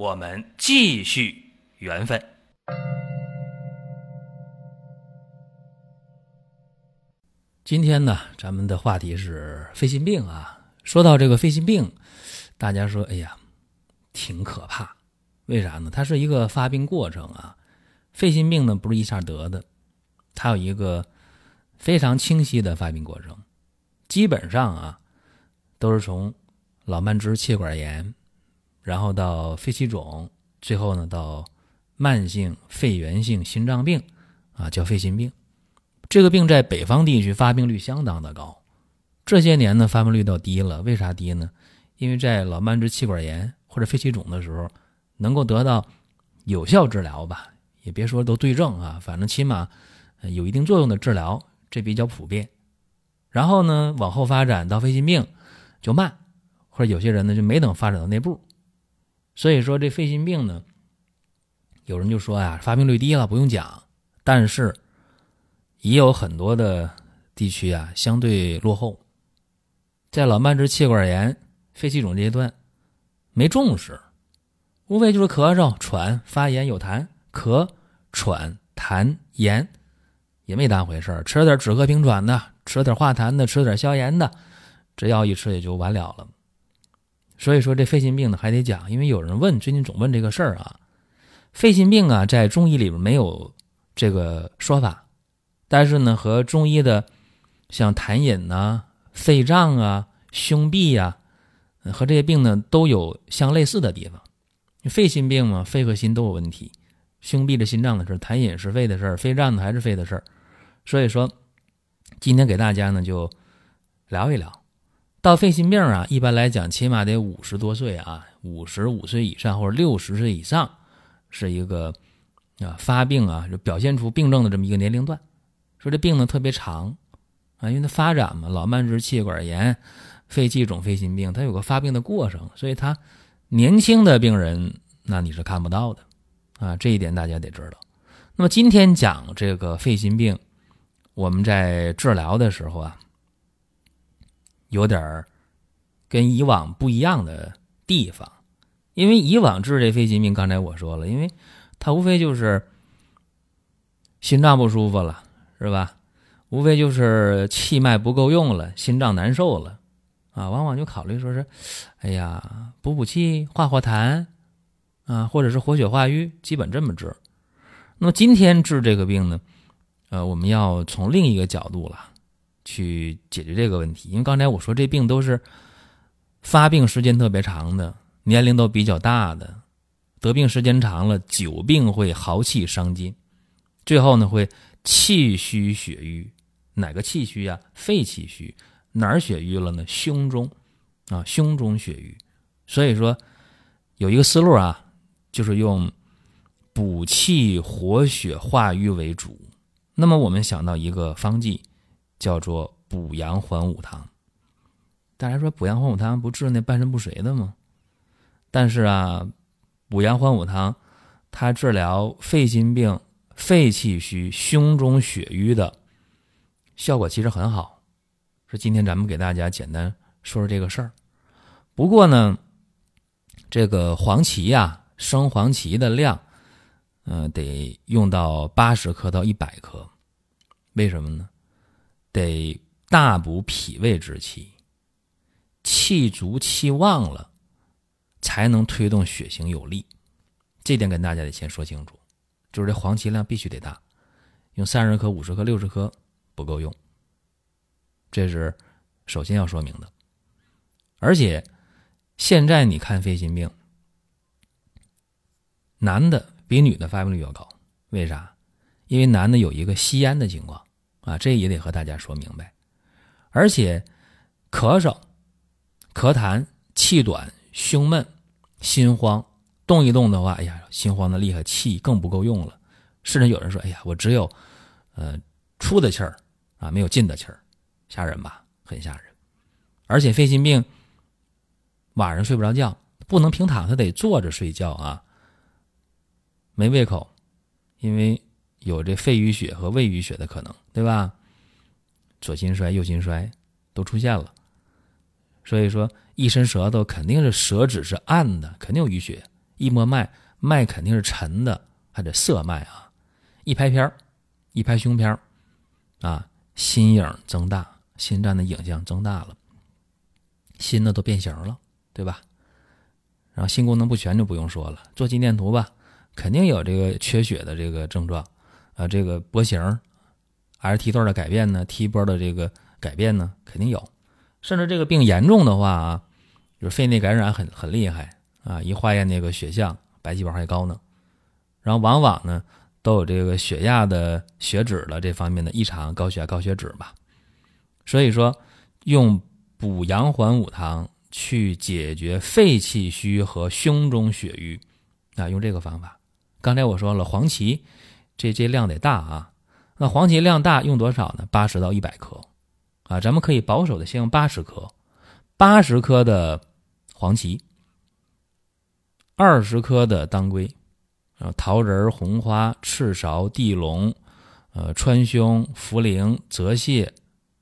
我们继续缘分。今天呢，咱们的话题是肺心病啊。说到这个肺心病，大家说，哎呀，挺可怕。为啥呢？它是一个发病过程啊。肺心病呢，不是一下得的，它有一个非常清晰的发病过程。基本上啊，都是从老慢支气管炎，然后到肺气肿，最后呢到慢性肺源性心脏病啊，叫肺心病。这个病在北方地区发病率相当的高，这些年呢发病率倒低了。为啥低呢？因为在老慢支气管炎或者肺气肿的时候，能够得到有效治疗吧，也别说都对症啊，反正起码有一定作用的治疗，这比较普遍。然后呢，往后发展到肺心病就慢，或者有些人呢就没等发展到那步。所以说这肺心病呢，有人就说呀，发病率低了不用讲，但是。也有很多的地区啊，相对落后，在老慢支气管炎、肺气肿阶段没重视，无非就是咳嗽、喘、发炎、有痰，咳、喘、痰、炎，也没当回事吃了点止咳平喘的，吃了点化痰的，吃了点消炎的，这药一吃也就完了了。所以说这肺心病呢还得讲，因为有人问，最近总问这个事儿啊，肺心病啊在中医里边没有这个说法。但是呢，和中医的像痰饮呐、肺胀啊、胸痹呀，和这些病呢都有相类似的地方。肺心病嘛，肺和心都有问题。胸痹的心脏的事痰饮是肺的事儿，肺胀呢还是肺的事儿。所以说，今天给大家呢就聊一聊。到肺心病啊，一般来讲，起码得五十多岁啊，五十五岁以上或者六十岁以上，是一个啊发病啊就表现出病症的这么一个年龄段。说这病呢特别长，啊，因为它发展嘛，老慢支气管炎、肺气肿、肺心病，它有个发病的过程，所以它年轻的病人那你是看不到的，啊，这一点大家得知道。那么今天讲这个肺心病，我们在治疗的时候啊，有点跟以往不一样的地方，因为以往治这肺心病，刚才我说了，因为它无非就是心脏不舒服了。是吧？无非就是气脉不够用了，心脏难受了，啊，往往就考虑说是，哎呀，补补气、化化痰，啊，或者是活血化瘀，基本这么治。那么今天治这个病呢，呃，我们要从另一个角度了去解决这个问题。因为刚才我说这病都是发病时间特别长的，年龄都比较大的，得病时间长了，久病会耗气伤筋，最后呢会。气虚血瘀，哪个气虚呀？肺气虚，哪儿血瘀了呢？胸中，啊，胸中血瘀。所以说，有一个思路啊，就是用补气活血化瘀为主。那么我们想到一个方剂，叫做补阳还五汤。大家说补阳还五汤不治那半身不遂的吗？但是啊，补阳还五汤，它治疗肺心病。肺气虚、胸中血瘀的效果其实很好，说今天咱们给大家简单说说这个事儿。不过呢，这个黄芪呀，生黄芪的量，嗯，得用到八十克到一百克。为什么呢？得大补脾胃之气，气足气旺了，才能推动血行有力。这点跟大家得先说清楚。就是这黄芪量必须得大，用三十克、五十克、六十克不够用，这是首先要说明的。而且现在你看肺心病，男的比女的发病率要高，为啥？因为男的有一个吸烟的情况啊，这也得和大家说明白。而且咳嗽、咳痰、气短、胸闷、心慌，动一动的话，哎呀，心慌的厉害，气更不够用了。甚至有人说，哎呀，我只有呃出的气儿啊，没有进的气儿，吓人吧？很吓人。而且肺心病晚上睡不着觉，不能平躺，他得坐着睡觉啊。没胃口，因为有这肺淤血和胃淤血的可能，对吧？左心衰、右心衰都出现了，所以说一伸舌头肯定是舌质是暗的，肯定有淤血；一摸脉，脉肯定是沉的，还得涩脉啊。一拍片，一拍胸片，啊，心影增大，心脏的影像增大了，心呢都变形了，对吧？然后心功能不全就不用说了，做心电图吧。肯定有这个缺血的这个症状，啊，这个波形，L T 段的改变呢，T 波的这个改变呢，肯定有。甚至这个病严重的话啊，就是肺内感染很很厉害啊，一化验那个血象，白细胞还高呢。然后往往呢都有这个血压的血脂的这方面的异常，高血压、高血脂吧。所以说，用补阳还五汤去解决肺气虚和胸中血瘀啊，用这个方法。刚才我说了，黄芪这这量得大啊。那黄芪量大用多少呢？八十到一百克啊。咱们可以保守的先用八十克，八十克的黄芪，二十克的当归，啊，桃仁、红花、赤芍、地龙、呃，川芎、茯苓、泽泻、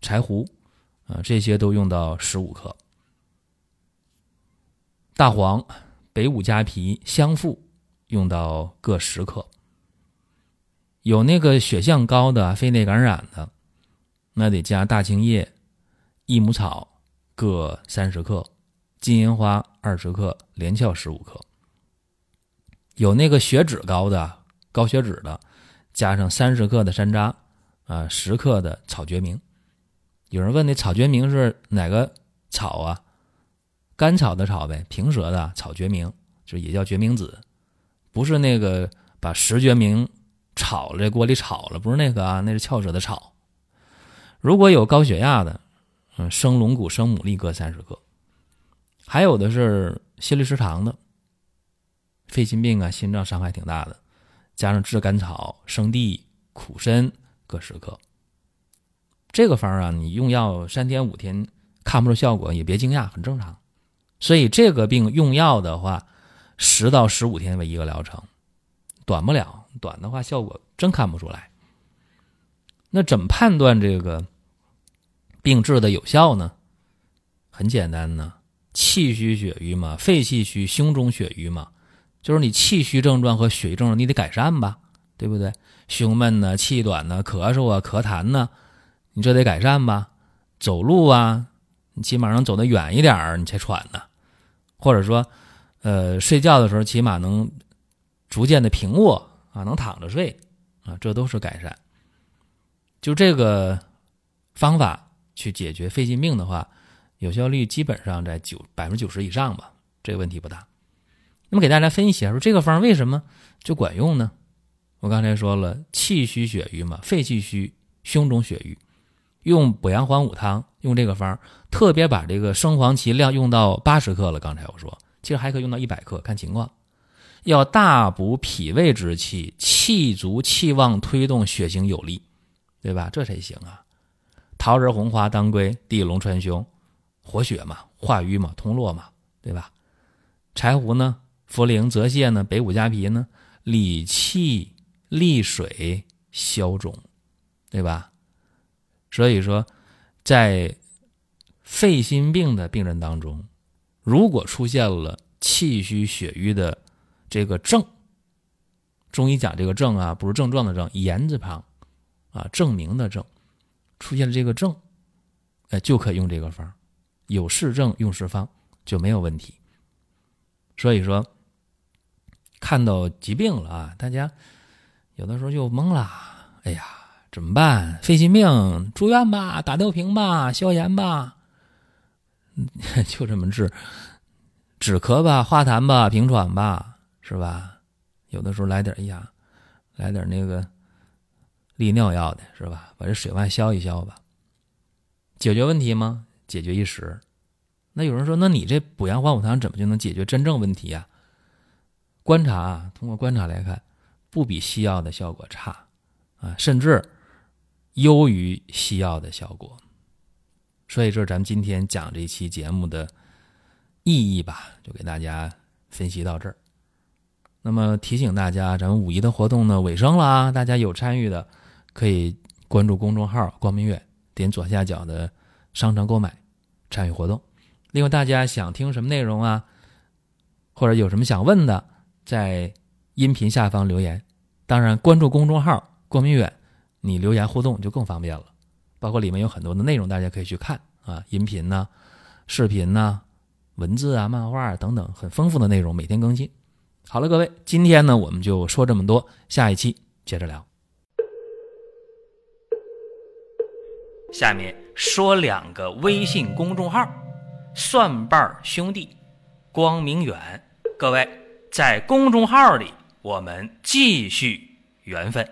柴胡，啊，这些都用到十五克。大黄、北五加皮、香附。用到各十克，有那个血象高的肺内感染的，那得加大青叶、益母草各三十克，金银花二十克，连翘十五克。有那个血脂高的、高血脂的，加上三十克的山楂啊，十克的草决明。有人问那草决明是哪个草啊？甘草的草呗，平舌的草决明，就也叫决明子。不是那个把石决明炒了，这锅里炒了，不是那个啊，那是翘舌的炒。如果有高血压的，嗯，生龙骨、生牡蛎各三十克。还有的是心律失常的，肺心病啊，心脏伤害挺大的，加上炙甘草、生地、苦参各十克。这个方啊，你用药三天五天看不出效果，也别惊讶，很正常。所以这个病用药的话。十到十五天为一个疗程，短不了，短的话效果真看不出来。那怎么判断这个病治的有效呢？很简单呢，气虚血瘀嘛，肺气虚，胸中血瘀嘛，就是你气虚症状和血瘀症状你得改善吧，对不对？胸闷呢，气短呢，咳嗽啊，咳痰呢，你这得改善吧？走路啊，你起码能走得远一点你才喘呢，或者说。呃，睡觉的时候起码能逐渐的平卧啊，能躺着睡啊，这都是改善。就这个方法去解决肺心病的话，有效率基本上在九百分之九十以上吧，这个问题不大。那么给大家分析一下，说这个方为什么就管用呢？我刚才说了，气虚血瘀嘛，肺气虚，胸中血瘀，用补阳还五汤，用这个方，特别把这个生黄芪量用到八十克了。刚才我说。其实还可以用到一百克，看情况。要大补脾胃之气，气足气旺，推动血行有力，对吧？这才行啊！桃仁、红花、当归、地龙、川芎，活血嘛，化瘀嘛，通络嘛，对吧？柴胡呢，茯苓、泽泻呢，北五加皮呢，理气、利水、消肿，对吧？所以说，在肺心病的病人当中。如果出现了气虚血瘀的这个症，中医讲这个症啊，不是症状的症，言字旁啊，证明的证，出现了这个症，哎，就可以用这个方，有是症用是方就没有问题。所以说，看到疾病了啊，大家有的时候就懵了，哎呀，怎么办？肺心病住院吧，打吊瓶吧，消炎吧。就这么治，止咳吧，化痰吧，平喘吧，是吧？有的时候来点，哎呀，来点那个利尿药的，是吧？把这水外消一消吧，解决问题吗？解决一时。那有人说，那你这补阳还五汤怎么就能解决真正问题呀？观察啊，通过观察来看，不比西药的效果差啊，甚至优于西药的效果。所以，这是咱们今天讲这期节目的意义吧，就给大家分析到这儿。那么提醒大家，咱们五一的活动呢尾声了啊，大家有参与的可以关注公众号“光明远”，点左下角的商城购买参与活动。另外，大家想听什么内容啊，或者有什么想问的，在音频下方留言。当然，关注公众号“光明远”，你留言互动就更方便了。包括里面有很多的内容，大家可以去看啊，音频呐、视频呐、文字啊、漫画等等，很丰富的内容，每天更新。好了，各位，今天呢我们就说这么多，下一期接着聊。下面说两个微信公众号：蒜瓣兄弟、光明远。各位在公众号里，我们继续缘分。